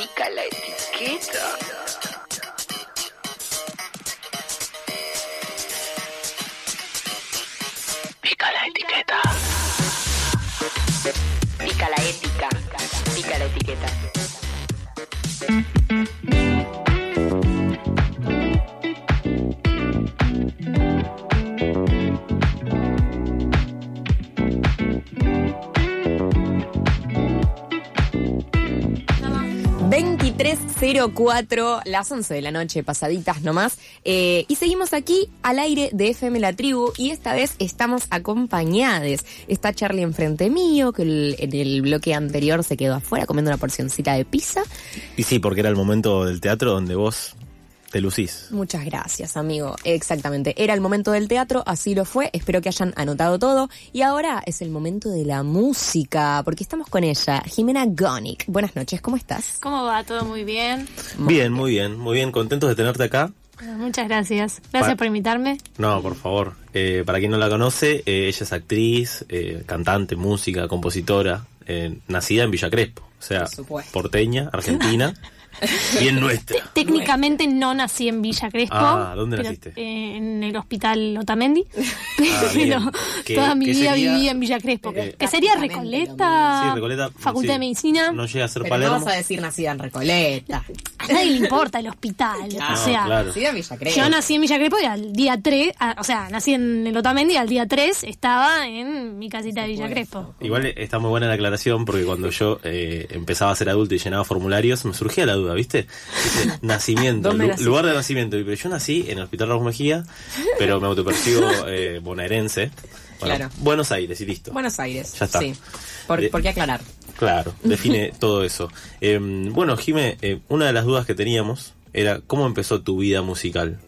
Pica la etiqueta. Pica la etiqueta. Pica la ética. Pica la etiqueta. ...23.04, las 11 de la noche, pasaditas nomás... Eh, y seguimos aquí al aire de FM La Tribu... ...y esta vez estamos acompañadas. Está Charlie enfrente mío... ...que en el bloque anterior se quedó afuera... ...comiendo una porcioncita de pizza... Y sí, porque era el momento del teatro donde vos te lucís. Muchas gracias, amigo. Exactamente. Era el momento del teatro, así lo fue. Espero que hayan anotado todo. Y ahora es el momento de la música, porque estamos con ella, Jimena Gonic. Buenas noches, ¿cómo estás? ¿Cómo va? ¿Todo muy bien? Bien, muy bien, muy bien. Contentos de tenerte acá. Muchas gracias. Gracias Pa- por invitarme. No, por favor. Eh, para quien no la conoce, eh, ella es actriz, eh, cantante, música, compositora, eh, nacida en Villa Crespo. O sea, Por porteña, argentina, bien nuestra. Técnicamente no nací en Villa Crespo. Ah, ¿dónde pero, naciste? eh, en el hospital Otamendi. Ah, pero ¿Qué- toda mi vida sería? viví en Villa Crespo. Eh, que sería Recoleta. Sí, Recoleta. Facultad sí. de Medicina. No llega a ser Pero no Palermo. vas a decir nacida en Recoleta. A nadie le importa el hospital. Claro, o sea, claro. Nacida en Villa Crespo. yo nací en Villa Crespo y al día 3, o sea, nací en el Otamendi y al día 3 estaba en mi casita de Villa Crespo. Igual está muy buena la aclaración porque cuando yo eh, empezaba a ser adulto y llenaba formularios me surgía la duda, ¿viste? Dice, nacimiento, lugar de nacimiento. Pero yo nací en el Hospital Raúl Mejía, pero me autopercibo eh, bonaerense. Bueno, Claro. Buenos Aires y listo. Buenos Aires. Ya está. Sí. ¿Por, por qué aclarar? Claro, define todo eso. Eh, bueno, Jime, eh, una de las dudas que teníamos era cómo empezó tu vida musical.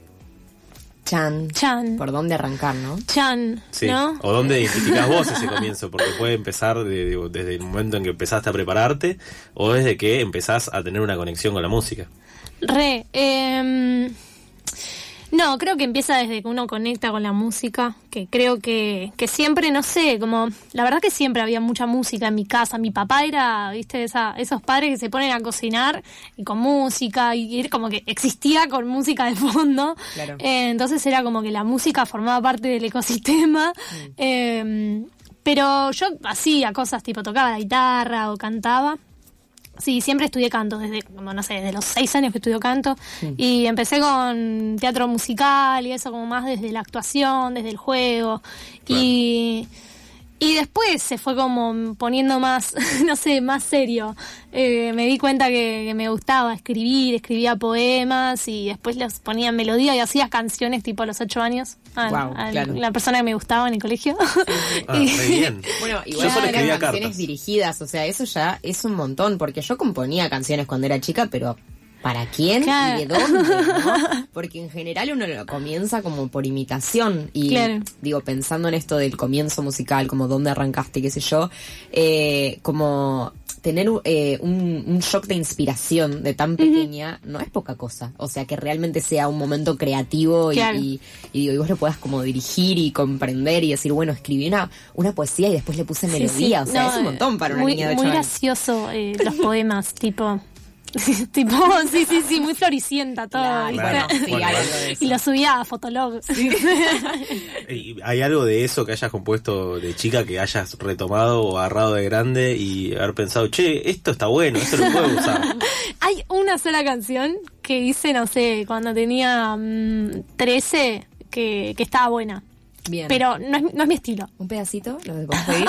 Chan. Chan. ¿Por dónde arrancar, no? Chan, Sí. ¿no? ¿O dónde identificás vos ese comienzo? Porque puede empezar de- desde el momento en que empezaste a prepararte o desde que empezás a tener una conexión con la música. Re. em, no, creo que empieza desde que uno conecta con la música, que creo que, que siempre, no sé, como, la verdad que siempre había mucha música en mi casa. Mi papá era, viste, esa, esos padres que se ponen a cocinar y con música, y era como que existía con música de fondo. Claro. Eh, entonces era como que la música formaba parte del ecosistema. Em, pero yo hacía cosas tipo tocaba la guitarra o cantaba. Sí, siempre estudié canto, desde, como no sé, desde los seis años que estudio canto. Y empecé con teatro musical y eso como más desde la actuación, desde el juego. Y, y después se fue como poniendo más, no sé, más serio. Eh, me di cuenta que, que me gustaba escribir, escribía poemas y después los ponía en melodía y hacía canciones tipo a los ocho años. A, Guau, a claro. la persona que me gustaba en el colegio. Ah, re bien. Bueno, Yo igual solo eran canciones cartas. dirigidas, o sea, eso ya es un montón, porque yo componía canciones cuando era chica, pero ¿para quién Claro. y de dónde? no? Porque en general uno lo comienza como por imitación y Claro. digo, pensando en esto del comienzo musical, como dónde arrancaste, qué sé yo, eh, como tener eh, un, un shock de inspiración de tan pequeña no es poca cosa. O sea, que realmente sea un momento creativo y, Claro. y, y digo, y vos lo puedas como dirigir y comprender y decir, bueno, escribí una, una poesía y después le puse melodía. sí. O sea, No, es un montón para una muy, niña de Muy gracioso eh, los poemas, tipo... tipo, sí, sí, sí, muy floricienta todo. Sí, Bueno. Y lo subía a Fotolog. ¿Y ¿Hay algo de eso que hayas compuesto de chica que hayas retomado o agarrado de grande y haber pensado, che, esto está bueno, esto lo puedo usar? Hay una sola canción que hice, no sé, cuando tenía mm, 13, que, que estaba buena. Bien. Pero no es, no es mi estilo. ¿Un pedacito? ¿Lo podemos pedir?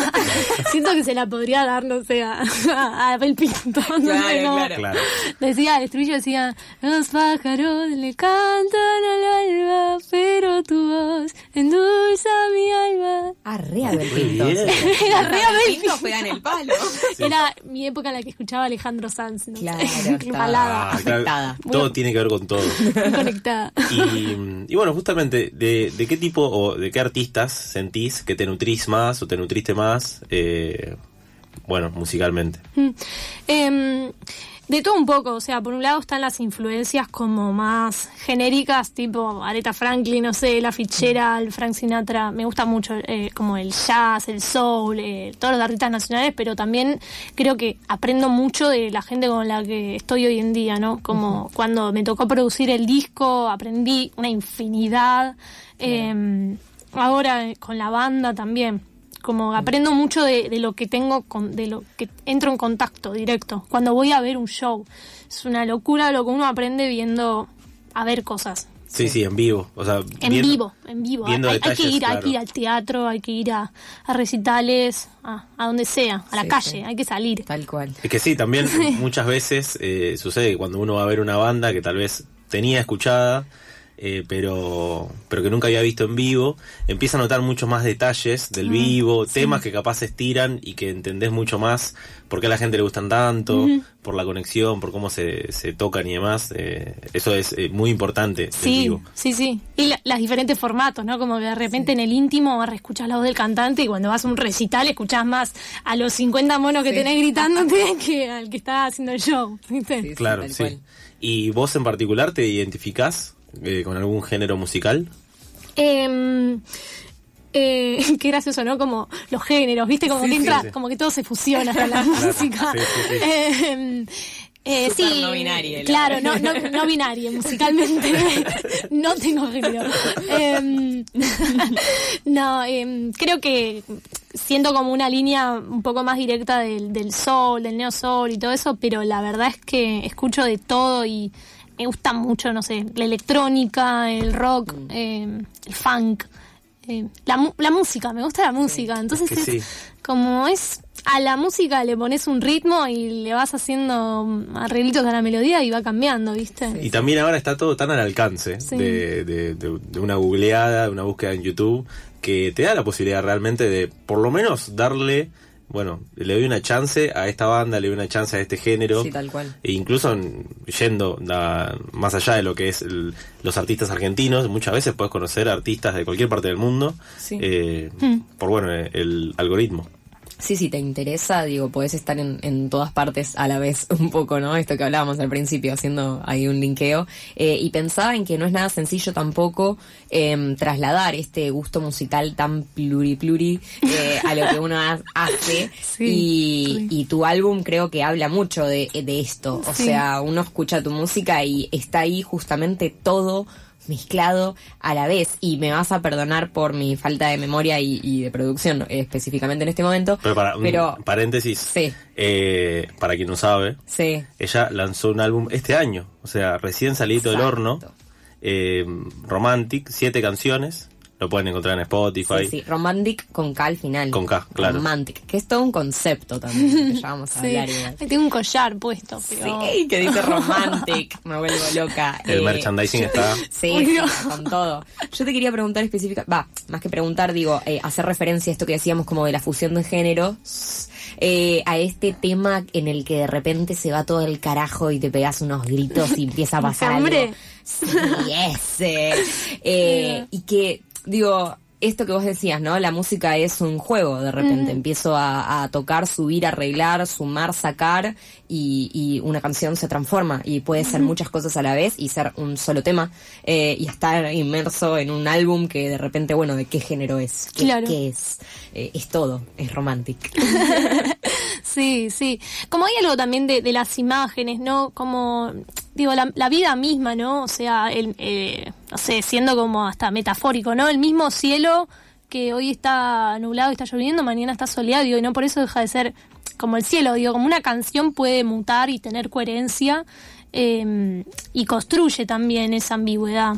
Siento que se la podría dar, no sé, a, a Abel Pinto. no sé Claro, claro. Claro. Decía, el estribillo decía, los pájaros le cantan al alba, pero tu voz endulza mi alma. Ah, re Abel Pinto. bien. Era re Abel Pinto en el palo. Era mi época en la que escuchaba a Alejandro Sanz. ¿no? Claro, balada. Ah, claro, todo tiene que ver con todo. Conectada. Y, y bueno, justamente, de, de qué tipo o de qué artistas sentís que te nutrís más o te nutriste más, eh, bueno, musicalmente? Mm. Em, De todo un poco, o sea, por un lado están las influencias como más genéricas, tipo Aretha Franklin, no sé, La Fitzgerald, Frank Sinatra. Me gusta mucho eh, como el jazz, el soul, eh, todos los artistas nacionales, pero también creo que aprendo mucho de la gente con la que estoy hoy en día, ¿no? Como cuando me tocó producir el disco, aprendí una infinidad. Eh, ahora con la banda también como aprendo mucho de, de lo que tengo, con, de lo que entro en contacto directo. Cuando voy a ver un show, es una locura lo que uno aprende viendo a ver cosas. Sí, sí, en vivo. O sea, En viendo- vivo, en vivo. viendo hay, hay que ir, hay que ir al teatro, hay que ir a, a recitales, a, a donde sea, a la Sí, calle, sí. hay que salir. Tal cual. Es que sí, también muchas veces eh, sucede que cuando uno va a ver una banda que tal vez tenía escuchada, eh, pero, pero que nunca había visto en vivo, empieza a notar muchos más detalles del vivo, temas que capaz se estiran y que entendés mucho más por qué a la gente le gustan tanto, por la conexión, por cómo se, se tocan y demás. eh, eso es eh, muy importante Sí, vivo. sí, sí. Y la- los diferentes formatos, ¿no? Como que de repente en el íntimo escuchás la voz del cantante y cuando vas a un recital escuchás más a los 50 monos que Sí. tenés gritándote que al que está haciendo el show, ¿viste? Sí, sí, Claro, sí. cual. ¿Y vos en particular te identificás eh, con algún género musical? Eh, eh, qué gracioso, ¿no? Como los géneros, ¿viste? Como Sí, que entra, sí. como que todo se fusiona hasta la música. sí, sí, sí. Eh, eh, sí, no binaria la- claro, no, no, no binaria, musicalmente no tengo género. Eh, no, eh, creo que siento como una línea un poco más directa del, del soul, del neo soul y todo eso, pero la verdad es que escucho de todo y me gusta mucho, no sé, la electrónica, el rock, Mm. eh, el funk, eh, la, mu- la música, me gusta la música. Entonces Es que es sí. como es a la música le pones un ritmo y le vas haciendo arreglitos a la melodía y va cambiando, ¿viste? Y también ahora está todo tan al alcance Sí. de, de- de- de una googleada, de una búsqueda en YouTube, que te da la posibilidad realmente de, por lo menos, darle, bueno, le doy una chance a esta banda, le doy una chance a este género. Sí, tal cual. E incluso en- yendo a- más allá de lo que es el- los artistas argentinos, muchas veces puedes conocer artistas de cualquier parte del mundo Sí. eh, Hmm. por, bueno, el algoritmo. Sí, si te interesa, digo, podés estar en, en todas partes a la vez un poco, ¿no? Esto que hablábamos al principio, haciendo ahí un linkeo. Eh, y pensaba en que no es nada sencillo tampoco em, trasladar este gusto musical tan pluri pluri eh, a lo que uno ha- hace. Sí, y, sí. y tu álbum creo que habla mucho de, de esto. O Sí. sea, uno escucha tu música y está ahí justamente todo mezclado a la vez y me vas a perdonar por mi falta de memoria y, y de producción eh, específicamente en este momento Pero para un paréntesis, Sí. eh, para quien no sabe, sí ella lanzó un álbum este año, o sea, recién salido del horno, eh, Romantic, siete canciones, lo pueden encontrar en Spotify. sí, sí, romantic con K al final Con K, claro. romantic que es todo un concepto también que ya vamos a Sí. hablar igual Ahí tengo un collar puesto, pero... Sí, que dice romantic, me vuelvo loca. El Eh, merchandising yo- está. Sí, Uy, sí, no. con todo. Yo te quería preguntar específica, va, más que preguntar, digo, eh, hacer referencia a esto que decíamos como de la fusión de géneros, eh, a este tema en el que de repente se va todo el carajo y te pegas unos gritos y empieza a pasar algo. Hombre. Sí, ese. Eh, y que, digo, esto que vos decías, ¿no? La música es un juego, de repente. Empiezo a, a tocar, subir, arreglar, sumar, sacar, y, y una canción se transforma. Y puede ser muchas cosas a la vez y ser un solo tema. eh, y estar inmerso en un álbum que de repente, bueno, ¿de qué género es? ¿Qué, Claro. qué es? Eh, es todo, es romantic. Sí, sí. Como hay algo también de, de las imágenes, ¿no? Como, digo, la, la vida misma, ¿no? O sea, el, eh, no sé, siendo como hasta metafórico, ¿no? El mismo cielo que hoy está nublado y está lloviendo, mañana está soleado, digo, y no por eso deja de ser como el cielo, digo, como una canción puede mutar y tener coherencia eh, y construye también esa ambigüedad.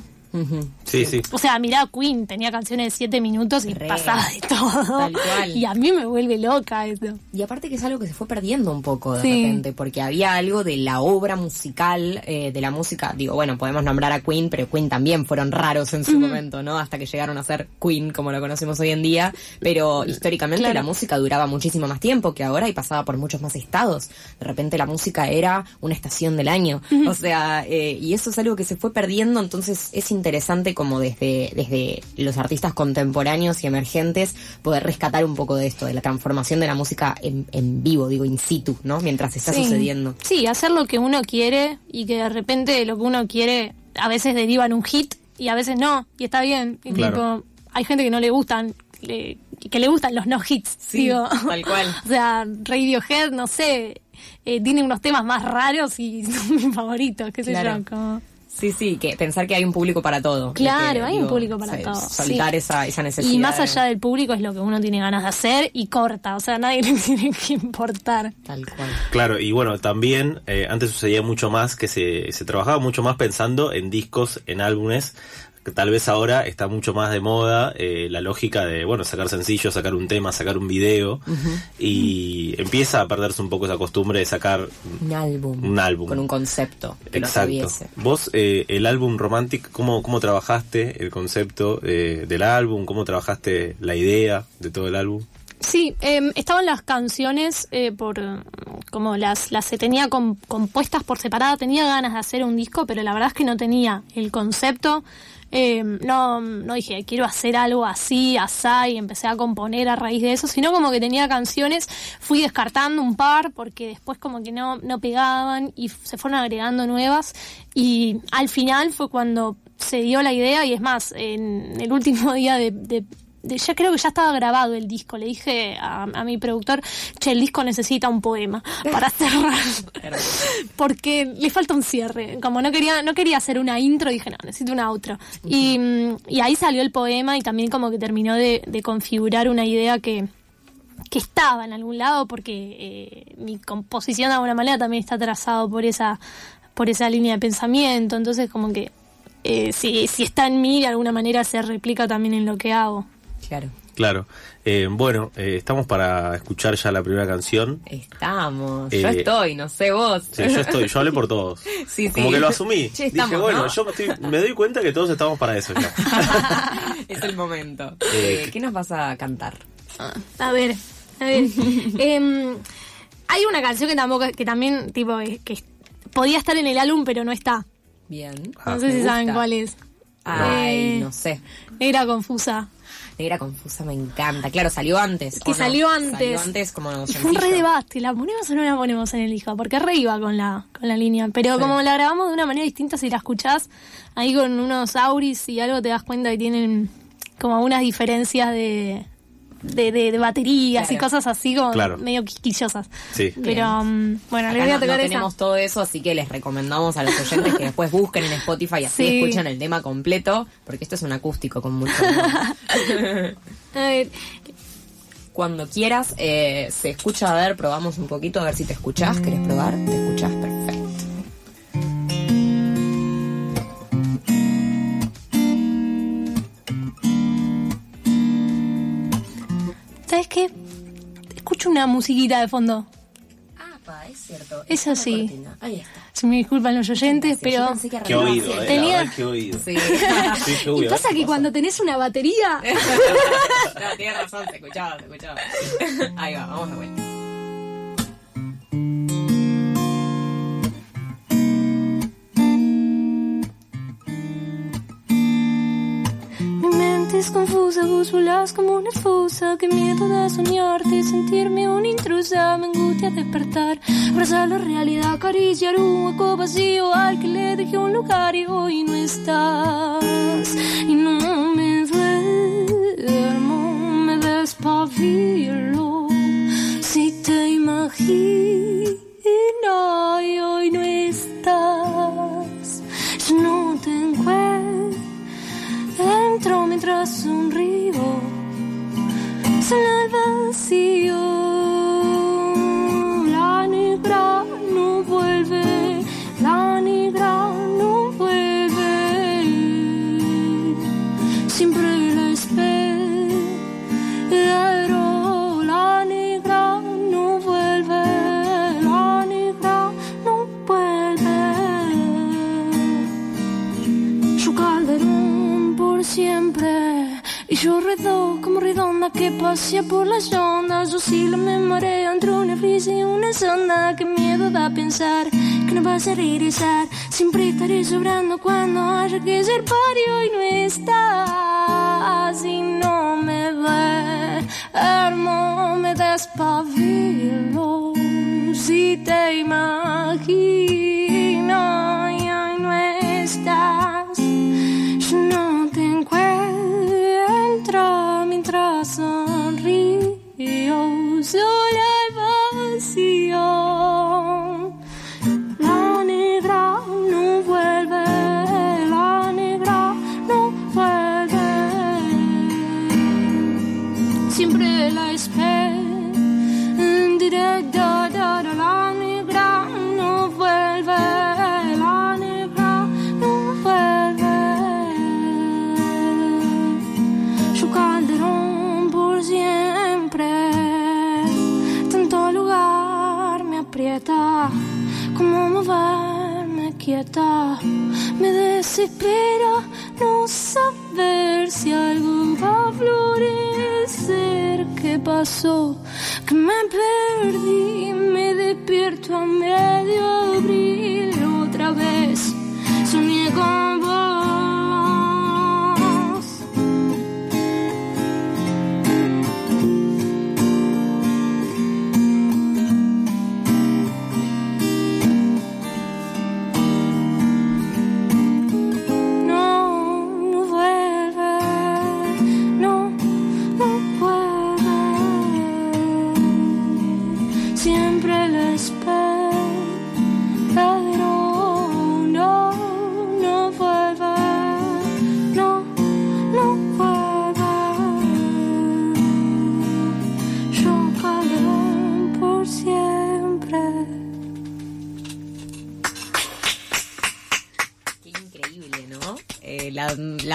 Sí, sí. O sea, mirá, Queen tenía canciones de siete minutos y Re. pasaba de todo. Tal cual. Y a mí me vuelve loca eso. Y aparte que es algo que se fue perdiendo un poco de Sí. repente, porque había algo de la obra musical, eh, de la música, digo, bueno, podemos nombrar a Queen, pero Queen también fueron raros en su momento, ¿no? Hasta que llegaron a ser Queen como lo conocemos hoy en día, pero históricamente Claro. la música duraba muchísimo más tiempo que ahora y pasaba por muchos más estados. De repente la música era una estación del año, o sea, eh, y eso es algo que se fue perdiendo, entonces es interesante como como desde, desde los artistas contemporáneos y emergentes, poder rescatar un poco de esto, de la transformación de la música en, en vivo, digo, in situ, ¿no? Mientras está Sí. sucediendo. Sí, hacer lo que uno quiere y que de repente lo que uno quiere a veces deriva en un hit y a veces no, y está bien. Y Claro. tipo, hay gente que no le gustan, le- que le gustan los no hits, Sí, digo. tal cual. o sea, Radiohead, no sé, eh, tiene unos temas más raros y son mis favoritos, qué sé Claro. yo. Como... Sí, sí, que pensar que hay un público para todo. Claro, Que, hay un público para todo. Soltar sí. esa, esa necesidad. Y más de- allá del público es lo que uno tiene ganas de hacer y corta, o sea, nadie le tiene que importar. Tal cual. Claro, y bueno, también eh, antes sucedía mucho más que se, se trabajaba mucho más pensando en discos, en álbumes, tal vez ahora está mucho más de moda eh, la lógica de, bueno, sacar sencillos, sacar un tema, sacar un video, y empieza a perderse un poco esa costumbre de sacar Un álbum. un álbum. Con un concepto que Exacto. Vos, eh, el álbum Romantic, ¿cómo, ¿cómo trabajaste el concepto eh, del álbum? ¿Cómo trabajaste la idea de todo el álbum? Sí, eh, estaban las canciones eh, por como las las se tenía com- compuestas por separada. Tenía ganas de hacer un disco, pero la verdad es que no tenía el concepto. Eh, no, no dije quiero hacer algo así, asá y empecé a componer a raíz de eso, sino como que tenía canciones, fui descartando un par porque después como que no, no pegaban y se fueron agregando nuevas y al final fue cuando se dio la idea y es más, en el último día de- ya creo que ya estaba grabado el disco. Le dije a, a mi productor, che, el disco necesita un poema para cerrar. Porque le falta un cierre. Como no quería, no quería hacer una intro, dije, no, necesito una outro. y, y ahí salió el poema y también como que terminó de, de configurar una idea que, que estaba en algún lado porque eh, mi composición de alguna manera también está trazado por esa, por esa línea de pensamiento. Entonces como que eh, si, si está en mí, de alguna manera se replica también en lo que hago. Claro. Claro. Eh, bueno, eh, estamos para escuchar ya la primera canción. Estamos. Eh, yo estoy, no sé vos. Sí, yo estoy, yo hablé por todos. Sí, sí. Como que lo asumí. Che, estamos, Dije, bueno, ¿no? yo me, estoy- me doy cuenta que todos estamos para eso ya. es el momento. Eh, Eh, ¿Qué nos vas a cantar? A ver, a ver. Em, hay una canción que tampoco, que también, tipo, eh, que podía estar en el álbum, pero no está. Bien. No sé Me si saben cuál es. Ay, Eh, no sé. Negra confusa. Negra confusa me encanta. Claro, salió antes. Que salió antes. Salió antes como Y fue un re debate, ¿la ponemos o no la ponemos en el disco? Porque re iba con la, con la línea. Pero como la grabamos de una manera distinta, si la escuchás ahí con unos auris y algo, te das cuenta que tienen como unas diferencias de, de, de- de baterías y cosas así como Claro. medio quisquillosas. Sí. Pero mm, bueno, le Acá voy a no, no tocar esa. tenemos todo eso, así que les recomendamos a los oyentes que después busquen en Spotify y así Sí. escuchan el tema completo, porque esto es un acústico con mucho amor. A ver, Cuando quieras, eh, se escucha, a ver, probamos un poquito, a ver si te escuchás. ¿Querés probar? ¿Te escuchás? Perfecto. Una musiquita de fondo. Ah, es cierto. Eso Está la sí. cortina. Ahí está. Se me disculpan los oyentes, pero... pensé que Qué oído, así. eh. Tenía- qué oído. Sí. Sí, qué Y pasa ¿Qué que cuando tenés una batería... no, tienes razón, se escuchaba, se escuchaba. Ahí va, vamos de vuelta. Confusa, bússolas como una excusa Que miedo da soñarte, sentirme una intrusa. Me angustia despertar, abrazar la realidad Acariciar un hueco vacío al que le dejé un lugar Y hoy no estás. Y no me duermo, me despabilo Si te imagino pasea por las ondas. Oscila me mareo entre una brisa y una sonda. Que miedo da pensar que no vas a regresar. Siempre estaré sobrando cuando haya que ser pario y no estás. Sola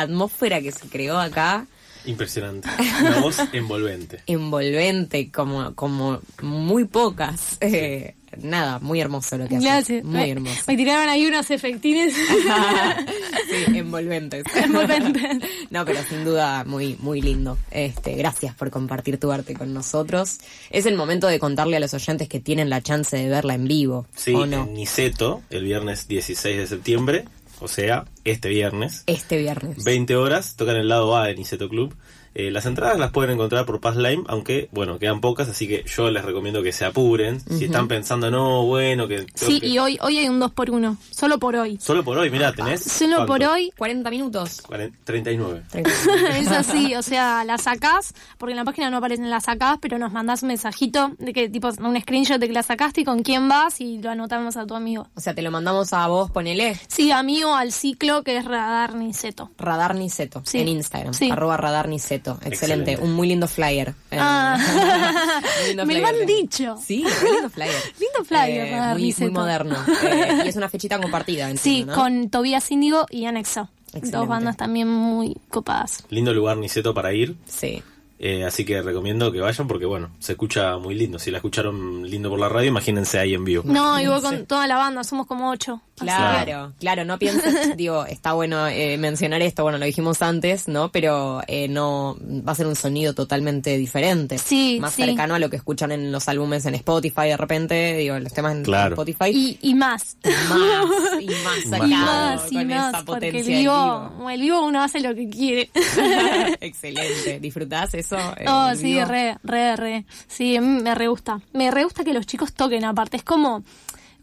la, atmósfera que se creó acá, Impresionante. Una voz envolvente. envolvente, como, como muy pocas. Eh, nada, muy hermoso lo que haces. Gracias. Muy Me- hermoso. Me tiraron ahí unos efectines. sí, envolventes. Envolventes. No, pero sin duda muy, muy lindo. Este, gracias por compartir tu arte con nosotros. Es el momento de contarle a los oyentes que tienen la chance de verla en vivo. Sí, ¿O no? en Niceto, el viernes 16 de septiembre, o sea, este viernes, Este viernes. 20 horas, tocan el lado A de Niceto Club. Eh, las entradas las pueden encontrar por Pass Lime, aunque, bueno, quedan pocas, así que yo les recomiendo que se apuren. Si están pensando, no, bueno, que... Sí, que- y hoy, hoy hay un 2 por 1 solo por hoy. Solo por hoy, mirá, tenés... Solo por hoy 40 minutos. Cuaren- 39. 30. es así, o sea, la sacás, porque en la página no aparecen las sacás, pero nos mandás un mensajito de que tipo un screenshot de que la sacaste y con quién vas y lo anotamos a tu amigo. O sea, te lo mandamos a vos, ponele Sí, amigo al ciclo que es Radar Niceto. Radar Niceto Sí. en Instagram. Sí. Arroba Radar Niceto. Excelente. Excelente. Un muy lindo flyer. Eh, Ah. lindo Me lo han dicho. Sí, muy lindo flyer. Lindo flyer, Radar muy, muy Niceto. moderno. Eh, y es una fechita compartida. Sí, entiendo, ¿no? con Tobías Índigo y Anexo. Excelente. Dos bandas también muy copadas. Lindo lugar Niceto para ir. Sí. Eh, así que recomiendo que vayan porque, bueno, se escucha muy lindo. Si la escucharon lindo por la radio, imagínense ahí en vivo. No, y voy con toda la banda, somos como ocho. Así Claro, claro, no pienses, digo, está bueno eh, mencionar esto, bueno, lo dijimos antes, ¿no? Pero eh, no, va a ser un sonido totalmente diferente. Sí, Más sí. cercano a lo que escuchan en los álbumes en Spotify de repente, digo, los temas en Claro. Spotify. Y, y más. más, y más Y sacado, Y más, y con más, esa porque el potencia del vivo, el vivo uno hace lo que quiere. Excelente. ¿Disfrutás eso? Eh, Oh, sí, re, re, re. Sí, mí me re gusta. Me re gusta que los chicos toquen aparte. Es como,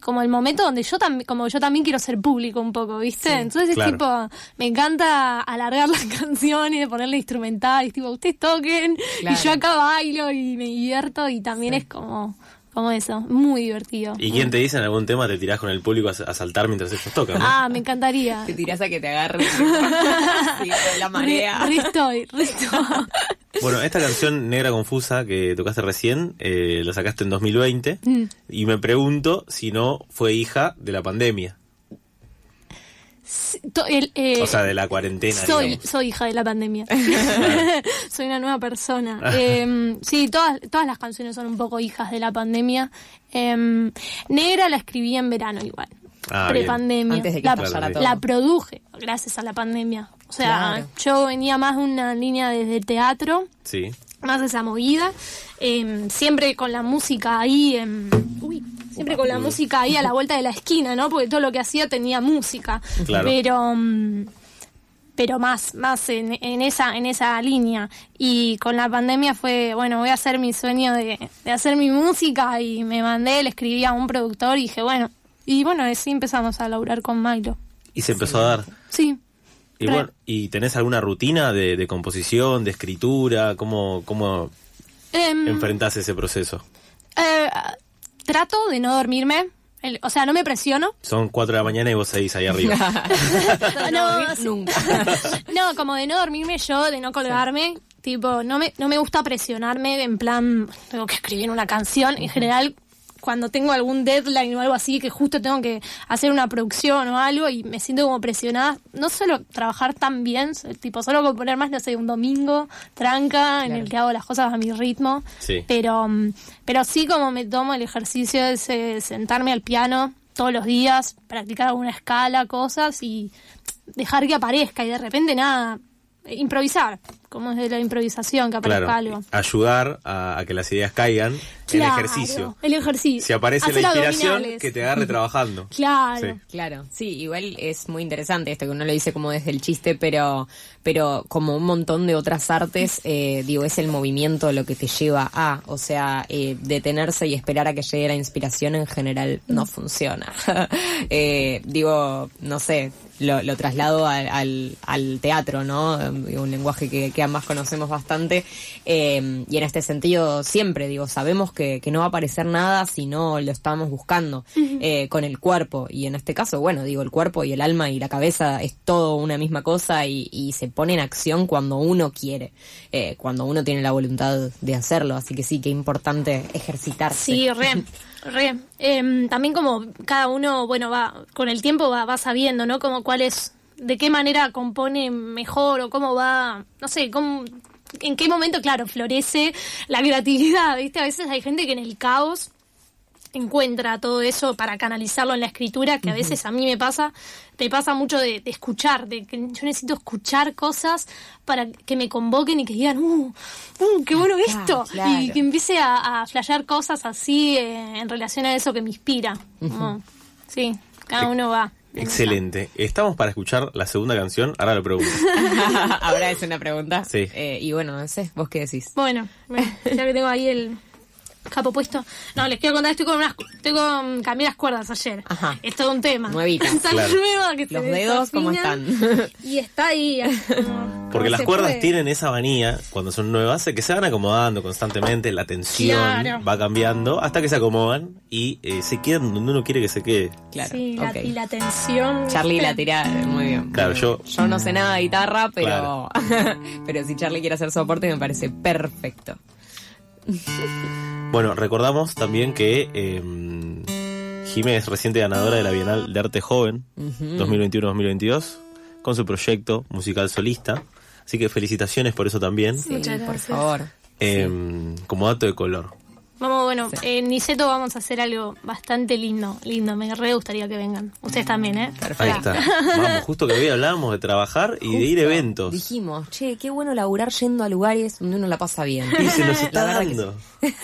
como el momento donde yo también, como yo también quiero ser público un poco, ¿viste? Entonces claro. es tipo, me encanta alargar las canciones, ponerle instrumental, y tipo, ustedes toquen, Claro. y yo acá bailo y me divierto, y también es como, como eso, muy divertido. ¿Y quién te dice en algún tema te tirás con el público a, a saltar mientras ellos tocan? ¿no? Ah, me encantaría. Te tirás a que te agarre sí, con la marea. Re, re estoy, re estoy. Bueno, esta canción Negra Confusa que tocaste recién, eh, la sacaste en 2020 Mm. y me pregunto si no fue hija de la pandemia, el, eh, o sea, de la cuarentena. soy, digamos. soy hija de la pandemia. soy una nueva persona. Eh, sí, todas, todas las canciones son un poco hijas de la pandemia. Eh, Negra la escribí en verano igual. Ah, Prepandemia. Antes de que la, Claro, la produje gracias a la pandemia. O sea, Claro. yo venía más de una línea desde el teatro, Sí. más esa movida, em, siempre con la música ahí, em, uy, siempre con la música ahí a la vuelta de la esquina, ¿no? Porque todo lo que hacía tenía música, Claro. pero mm, pero más más en, en esa en esa línea y con la pandemia fue bueno voy a hacer mi sueño de, de hacer mi música y me mandé le escribí a un productor y dije bueno y bueno así empezamos a laburar con Milo Y se empezó a dar. sí Y bueno, ¿y tenés alguna rutina de, de composición, de escritura? ¿Cómo, cómo Em, enfrentás ese proceso? Eh, trato de no dormirme. El- o sea, no me presiono. Son 4 de la mañana y vos seguís ahí arriba. No, No, nunca. No, como de no dormirme yo, de no colgarme. Tipo, no me, no me gusta presionarme en plan, tengo que escribir una canción. En general, cuando tengo algún deadline o algo así, que justo tengo que hacer una producción o algo y me siento como presionada, no suelo trabajar tan bien, tipo, solo componer más, no sé, un domingo, tranca, en el que hago las cosas a mi ritmo. Sí. Pero, mm, pero sí como me tomo el ejercicio de se- sentarme al piano todos los días, practicar alguna escala, cosas y dejar que aparezca y de repente nada, improvisar, como es de la improvisación que aparezca Claro, algo. ayudar a, a que las ideas caigan. El ejercicio. El ejercicio. Si aparece Hacer la inspiración, que te agarre trabajando. Claro. Sí. Claro, sí, igual es muy interesante esto que uno lo dice como desde el chiste, pero, pero como un montón de otras artes, eh, digo, es el movimiento lo que te lleva a, o sea, eh, detenerse y esperar a que llegue la inspiración en general no funciona. Eh, digo, no sé, lo, lo traslado al, al, al teatro, ¿no? Un lenguaje que, que ambas conocemos bastante. eh, y en este sentido, siempre, digo, sabemos que, que no va a aparecer nada si no lo estamos buscando eh, con el cuerpo. Y en este caso, bueno, digo, el cuerpo y el alma y la cabeza es todo una misma cosa y, y se pone en acción cuando uno quiere, eh, cuando uno tiene la voluntad de hacerlo. Así que sí, qué importante ejercitarse. Sí, re, re. Em, también como cada uno, bueno, va, con el tiempo va, va sabiendo, ¿no? Como cuál es, de qué manera compone mejor o cómo va, no sé, cómo, en qué momento, claro, florece la creatividad, ¿viste? A veces hay gente que en el caos encuentra todo eso para canalizarlo en la escritura, que a veces a mí me pasa, te pasa mucho de, de escuchar, de que yo necesito escuchar cosas para que me convoquen y que digan, uh, uh qué bueno esto, claro. y que empiece a, a flashear cosas así eh, en relación a eso que me inspira. Sí, cada uno va. En Excelente. Estamos para escuchar la segunda canción. Ahora lo pregunto. Ahora es una pregunta. Sí. Eh, y bueno, no sé, ¿vos qué decís? bueno, ya que tengo ahí el capo puesto. No, les quiero contar, estoy con unas, estoy con, cambié las cuerdas ayer. Ajá. Es todo un tema. Nuevita. Está Claro. nueva que se Los dedos, ¿cómo están? Y está ahí. como- Porque las cuerdas puede. tienen esa manía, cuando son nuevas, de que se van acomodando constantemente, la tensión Claro. va cambiando hasta que se acomodan y eh, se quedan donde uno quiere que se quede. Claro, Sí, la- y la tensión. Charlie la tira eh, muy bien. Claro, yo Yo no sé nada de guitarra, pero, pero si Charlie quiere hacer soporte me parece perfecto. Bueno, recordamos también que eh, Jimé es reciente ganadora de la Bienal de Arte Joven 2021-2022 con su proyecto musical solista. Así que felicitaciones por eso también, Sí, Muchas por favor. eh, como dato de color. Vamos, bueno, en Niceto vamos a hacer algo bastante lindo, lindo. Me re gustaría que vengan. Ustedes también, ¿eh? Ahí está. Vamos, justo que hoy hablábamos de trabajar y de ir a eventos. Dijimos, che, qué bueno laburar yendo a lugares donde uno la pasa bien. Y se nos está dando.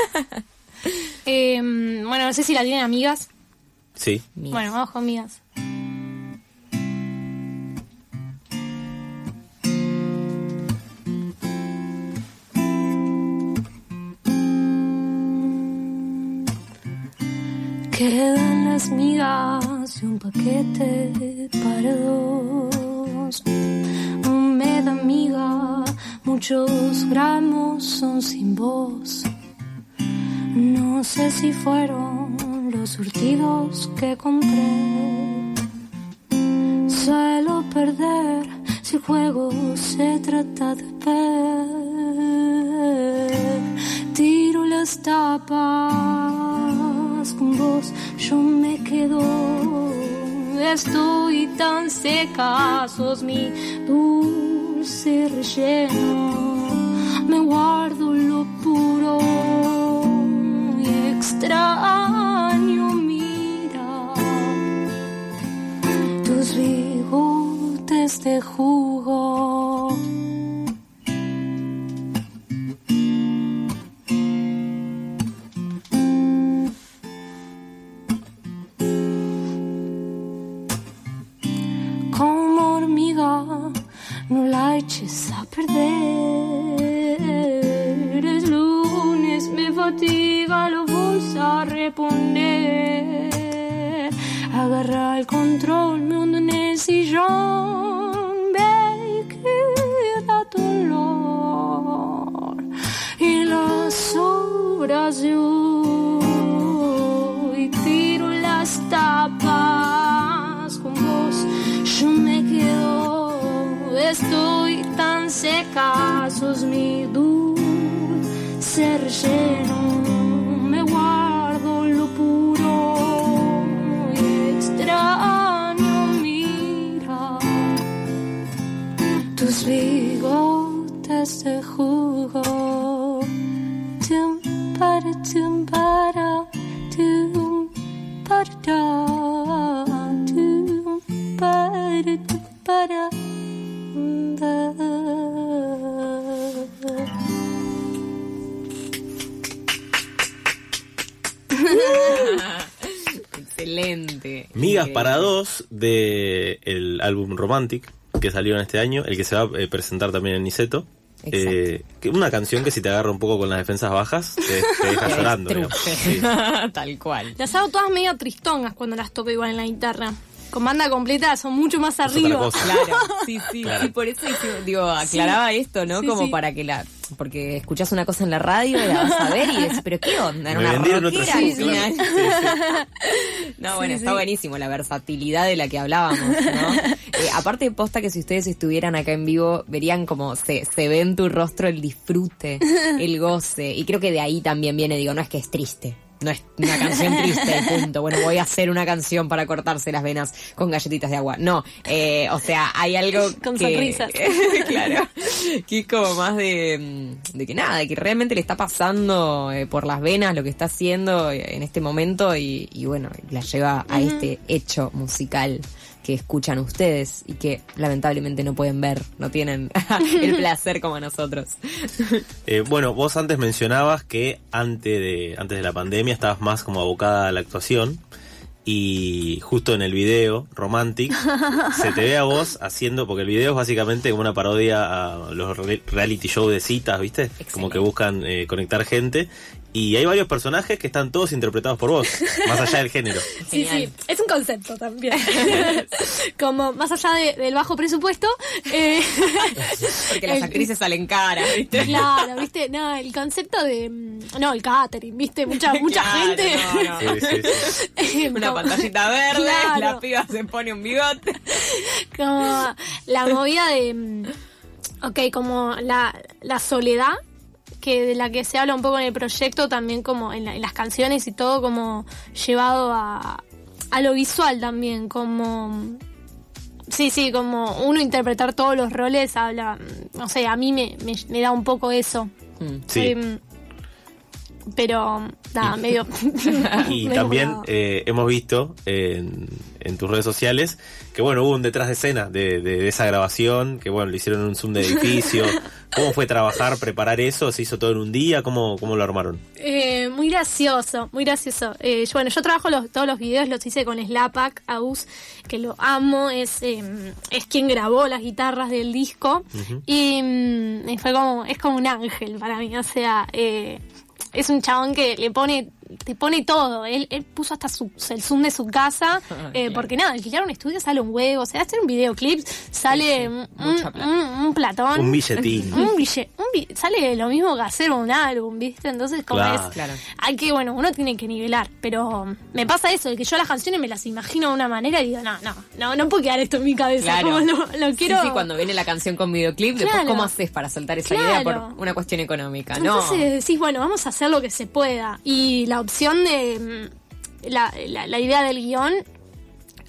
Eh, bueno, no sé si la tienen amigas. Sí. sí. Bueno, vamos con amigas. De un paquete para dos. Húmeda amiga, muchos gramos son sin voz. No sé si fueron los surtidos que compré. Suelo perder si el juego se trata de ver. Tiro las tapas con vos, yo me quedo. Estoy tan seca, sos mi dulce relleno. Me guardo lo puro y extraño mirar tus bigotes de jugo. Tus bigotes de jugo. Tum, para, tum, para, tum, para, tum, para, tum, para. Excelente. Migas para dos de el álbum Romantic que salió en este año, el que se va a eh, presentar también en Niceto. Eh, que una canción que si te agarra un poco con las defensas bajas, te, te deja llorando. Sí. Tal cual. Las hago todas medio tristongas cuando las toco igual en la guitarra. Con banda completa son mucho más arriba. Claro, sí, sí, Claro. sí, por eso digo, aclaraba esto, ¿no? sí, Como sí. para que la, porque escuchás una cosa en la radio y la vas a ver y dices, pero qué onda, era Me una rockera al final. No, bueno, Sí, está buenísimo la versatilidad de la que hablábamos, ¿no? Eh, aparte posta que si ustedes estuvieran acá en vivo, verían como se, se ve en tu rostro el disfrute, el goce, y creo que de ahí también viene, digo, no es que es triste. No es una canción triste, punto. Bueno, voy a hacer una canción para cortarse las venas con galletitas de agua. No, eh, o sea, hay algo Con que, sonrisas. claro, que es como más de, mm, de que nada, de que realmente le está pasando eh, por las venas lo que está haciendo en este momento y, y bueno, la lleva a este hecho musical que escuchan ustedes y que lamentablemente no pueden ver, no tienen el placer como nosotros. Eh, bueno, vos antes mencionabas que antes de, antes de la pandemia estabas más como abocada a la actuación y justo en el video Romantic se te ve a vos haciendo, porque el video es básicamente como una parodia a los re- reality show de citas, ¿viste? Como que buscan eh, conectar gente y hay varios personajes que están todos interpretados por vos, más allá del género. Sí, Genial. sí, es un concepto también. Como más allá de- del bajo presupuesto. eh, Porque las el- actrices salen caras, ¿viste? Claro, ¿viste? No, el concepto de. mm, No, el catering, ¿viste? Mucha, mucha Claro, gente. no, no. Sí, sí, sí. Una Como- pantallita verde, Claro. la piba se pone un bigote. Como la movida de. mm, Ok, como la, la soledad, que de la que se habla un poco en el proyecto, también como en, la- en las canciones y todo, como llevado a, a lo visual también, como. Sí, sí, como uno interpretar todos los roles habla. mm, No sé, a mí me, me, me da un poco eso. Sí. Em, pero, medio. Y medio también eh, hemos visto en, en tus redes sociales que bueno, hubo un detrás de escena de, de- de esa grabación, que bueno, le hicieron un zoom de edificio. ¿Cómo fue trabajar, preparar eso? ¿Se hizo todo en un día? ¿Cómo, cómo lo armaron? Eh, muy gracioso, muy gracioso. Eh, yo- bueno, yo trabajo los, todos los videos, los hice con Slapak, Aus, que lo amo, es, eh, es quien grabó las guitarras del disco. y, mm, y fue como, es como un ángel para mí, o sea, es un chabón que le pone, te pone todo. Él, él puso hasta su, el zoom de su casa, eh, porque nada, alquilar un estudio sale un huevo, o sea, hacer un videoclip sale un, mucha plata. un- un platón. Un billetín. Un bille- un bi- sale lo mismo que hacer un álbum, ¿viste? Entonces, como Claro. es. Claro. Hay que, bueno, uno tiene que nivelar. Pero me pasa eso, de que yo las canciones me las imagino de una manera y digo, no, no, no, no puedo quedar esto en mi cabeza. Claro. Como lo, lo quiero. Sí, sí, cuando viene la canción con videoclip, después Claro. ¿cómo haces para soltar esa Claro. idea por una cuestión económica? No. Entonces decís, bueno, vamos a hacer lo que se pueda. Y la opción de. mm, La, la- la idea del guion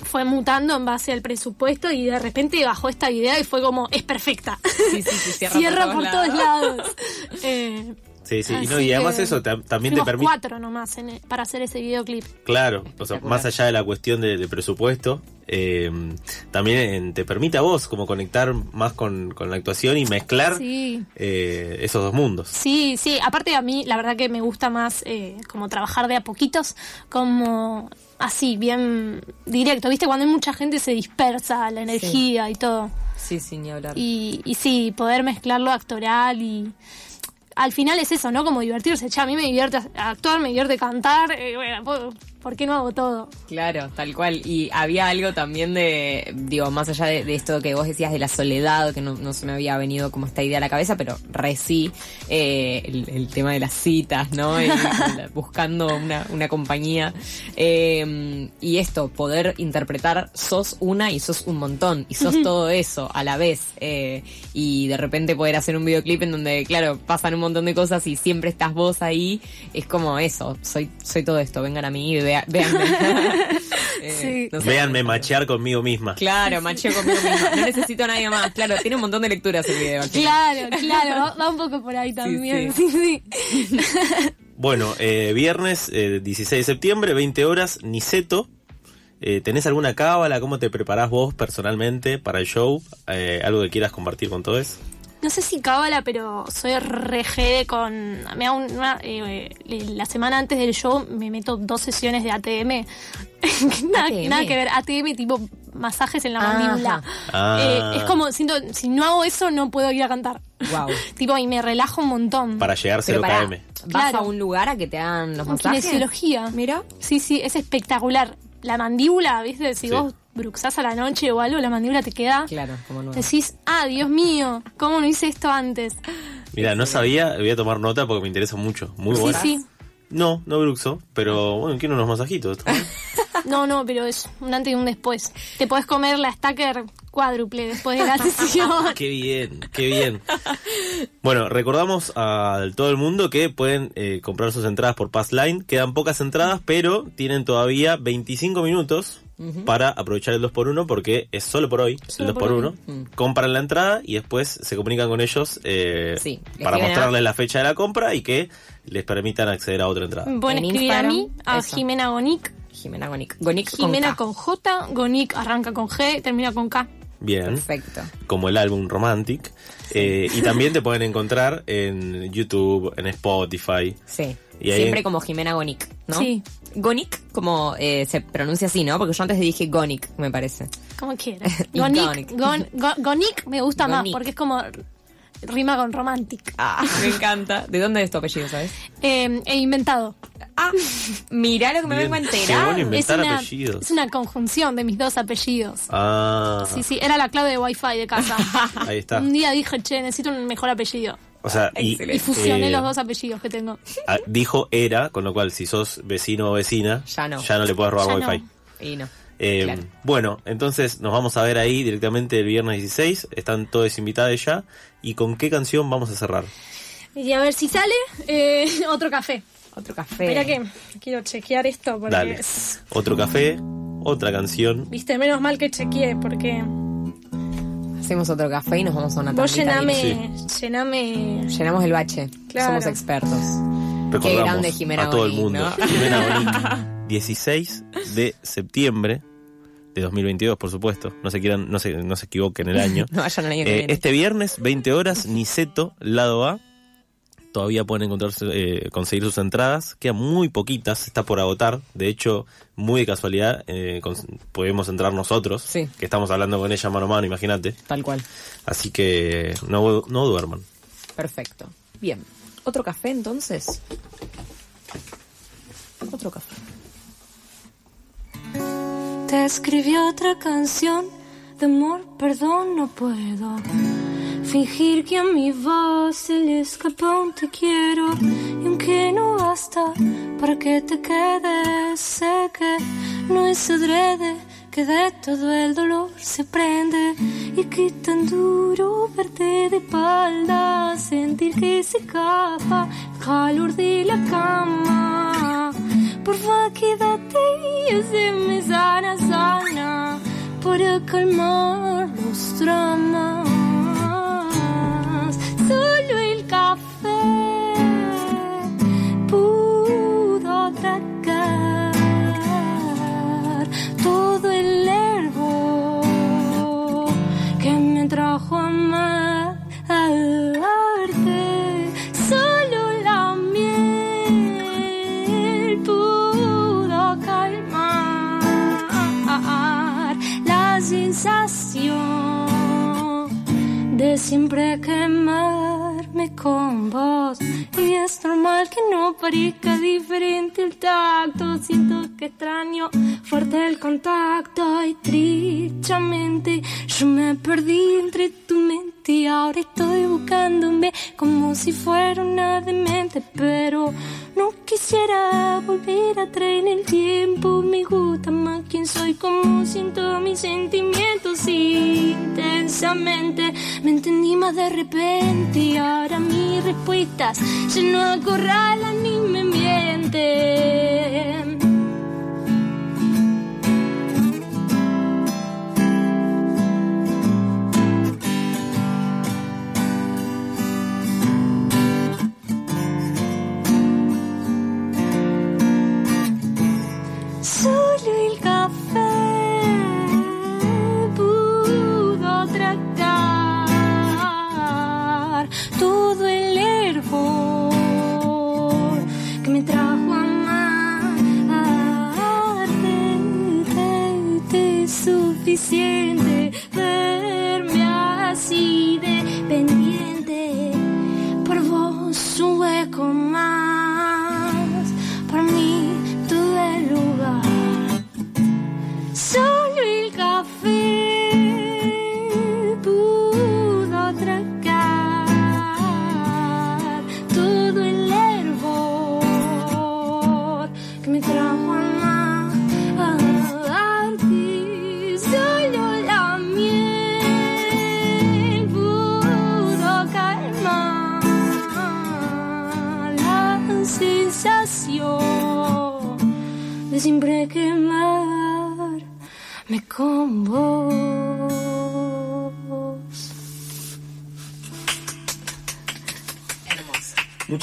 fue mutando en base al presupuesto y de repente bajó esta idea y fue como, es perfecta. Sí, sí, sí, cierra, Cierra por por todos todos lados. Eh, Sí, sí. Y, no, y además eso ta- también te permite... cuatro nomás en- para hacer ese videoclip. Claro, o sea, más allá de la cuestión de, de presupuesto, eh, también eh, te permite a vos como conectar más con, con la actuación y mezclar Sí. eh, esos dos mundos. Sí, sí, aparte a mí la verdad que me gusta más eh, como trabajar de a poquitos, como así, bien directo, ¿viste? Cuando hay mucha gente se dispersa la energía y todo. Sí, sí, ni hablar. Y, y sí, poder mezclar lo actoral y al final es eso, ¿no? Como divertirse. Che, a mí me divierte actuar, me divierte cantar. eh, bueno, ¿por, por qué no hago todo? Claro, tal cual. Y había algo también de, digo, más allá de, de esto que vos decías de la soledad, que no, no se me había venido como esta idea a la cabeza, pero re sí, eh, el, el tema de las citas, ¿no? Y buscando una, una compañía. Eh, y esto, poder interpretar, sos una y sos un montón, y sos todo eso a la vez. eh, y de repente poder hacer un videoclip en donde, claro, pasan un montón de cosas y siempre estás vos ahí, es como eso, soy, soy todo esto, vengan a mí, vea, véanme. Eh, Sí. no sé. Véanme machear conmigo misma. Claro, macheo conmigo misma. No necesito a nadie más. Claro, tiene un montón de lecturas el video. Claro, claro, va, va un poco por ahí también. Sí, sí. Bueno, eh, viernes eh, 16 de septiembre, 20 horas, Niceto. Eh, ¿Tenés alguna cábala? ¿Cómo te preparás vos personalmente para el show? Eh, ¿Algo que quieras compartir con todos? No sé si cábala, pero soy re jede con. Me hago una, eh, eh, la semana antes del show me meto dos sesiones de ATM. nada, ATM. nada que ver, ATM tipo masajes en la Ajá. mandíbula. Ah. Eh, es como, siento, si no hago eso, no puedo ir a cantar. Wow. tipo, y me relajo un montón. Para llegar Pero 0 pará, km. ¿vas Claro. a un lugar a que te hagan los masajes? kinesiología. Mira. Sí, sí, es espectacular. La mandíbula, ¿viste? Si Sí. vos bruxás a la noche o algo, la mandíbula te queda. Claro, como nuevo. Decís, ah, Dios mío, ¿cómo no hice esto antes? Mira, no sabía, voy a tomar nota porque me interesa mucho. Muy Sí, bueno. sí. No, no bruxo, pero bueno, quiero unos masajitos. No, no, pero es un antes y un después. Te podés comer la stacker cuádruple después de la sesión. qué bien, qué bien. Bueno, recordamos a todo el mundo que pueden eh, comprar sus entradas por Passline. Quedan pocas entradas, pero tienen todavía 25 minutos para aprovechar el 2x1 porque es solo por hoy Solo el por 2x1. hoy. Mm. Compran la entrada y después se comunican con ellos eh, Sí, para a- mostrarles la fecha de la compra y que les permitan acceder a otra entrada. Pueden En escribir a mí, a eso. Jimena Gonic. Jimena Gonic. Gonic Jimena con, con J, Gonic arranca con G, termina con K. K. Bien. Perfecto. como el álbum Romantic. Eh, y también te pueden encontrar en YouTube, en Spotify. Sí. Y ahí- Siempre como Jimena Gonic, ¿no? Sí. Gonic, como eh, se pronuncia así, ¿no? Porque yo antes dije Gonic, me parece. Como quieras. Gonic, Gonic. Gon- Go- Gonic me gusta más porque es como rima con romantic. Ah, me encanta. ¿De dónde es tu apellido, sabes? Eh, he inventado. Ah, mirá lo que me Bien. vengo a enterar. es, una, apellidos. es una conjunción de mis dos apellidos. Ah, Sí, sí, era la clave de Wi-Fi de casa. ahí está. Un día dije, che, necesito un mejor apellido. O sea, y. Y fusioné eh, los dos apellidos que tengo. ah, Dijo era, con lo cual si sos vecino o vecina, Ya no. le puedes robar Ya wifi. no. Y no. Eh, Claro. Bueno, entonces nos vamos a ver ahí directamente el viernes 16. Están todos invitados ya. ¿Y con qué canción vamos a cerrar? Y a ver si sale eh, otro café. Otro café. Espera que quiero chequear esto porque Dale. es- Otro café, otra canción. Viste, menos mal que chequeé porque Hacemos otro café y nos vamos a una vos llename, ahí. llename Llenamos el bache. Claro. Somos expertos. Recordamos grande Jimena a todo el Bonic, mundo. ¿no? Jimena Bonic, 16 de septiembre de 2022, por supuesto. No se quieran, no se, no se equivoquen el año. No vayan al año que Eh, viene. este viernes, 20 horas, Niceto, lado A. Todavía pueden encontrarse, eh, conseguir sus entradas. Quedan muy poquitas, está por agotar. De hecho, muy de casualidad, eh, podemos entrar nosotros, Sí. que estamos hablando con ella mano a mano, imagínate. Tal cual. Así que no, no duerman. Perfecto. Bien. ¿Otro café entonces? Otro café. Te escribí otra canción de amor, perdón, no puedo fingir que a mi voz se le escapa un te quiero. Y aunque no basta para que te quedes, sé que no es adrede, que de todo el dolor se prende. Y que tan duro verte de espalda, sentir que se escapa el calor de la cama. Porfa, quédate y hazme sana, sana para calmar los dramas. Solo el café siempre quemarme con vos. Y es normal que no parezca diferente el tacto. Siento que extraño fuerte el contacto y tristemente yo me perdí entre tu mente y ahora estoy buscándome como si fuera una demente, pero no quisiera volver a traer el tiempo. Me gusta más quién soy, como siento mis sentimientos intensamente. Me entendí más de repente y ahora mis respuestas ya no acorralan ni me mienten.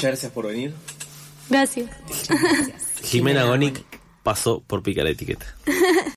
Muchas gracias por venir. Gracias. Jimena Gonic pasó por Pica la Etiqueta.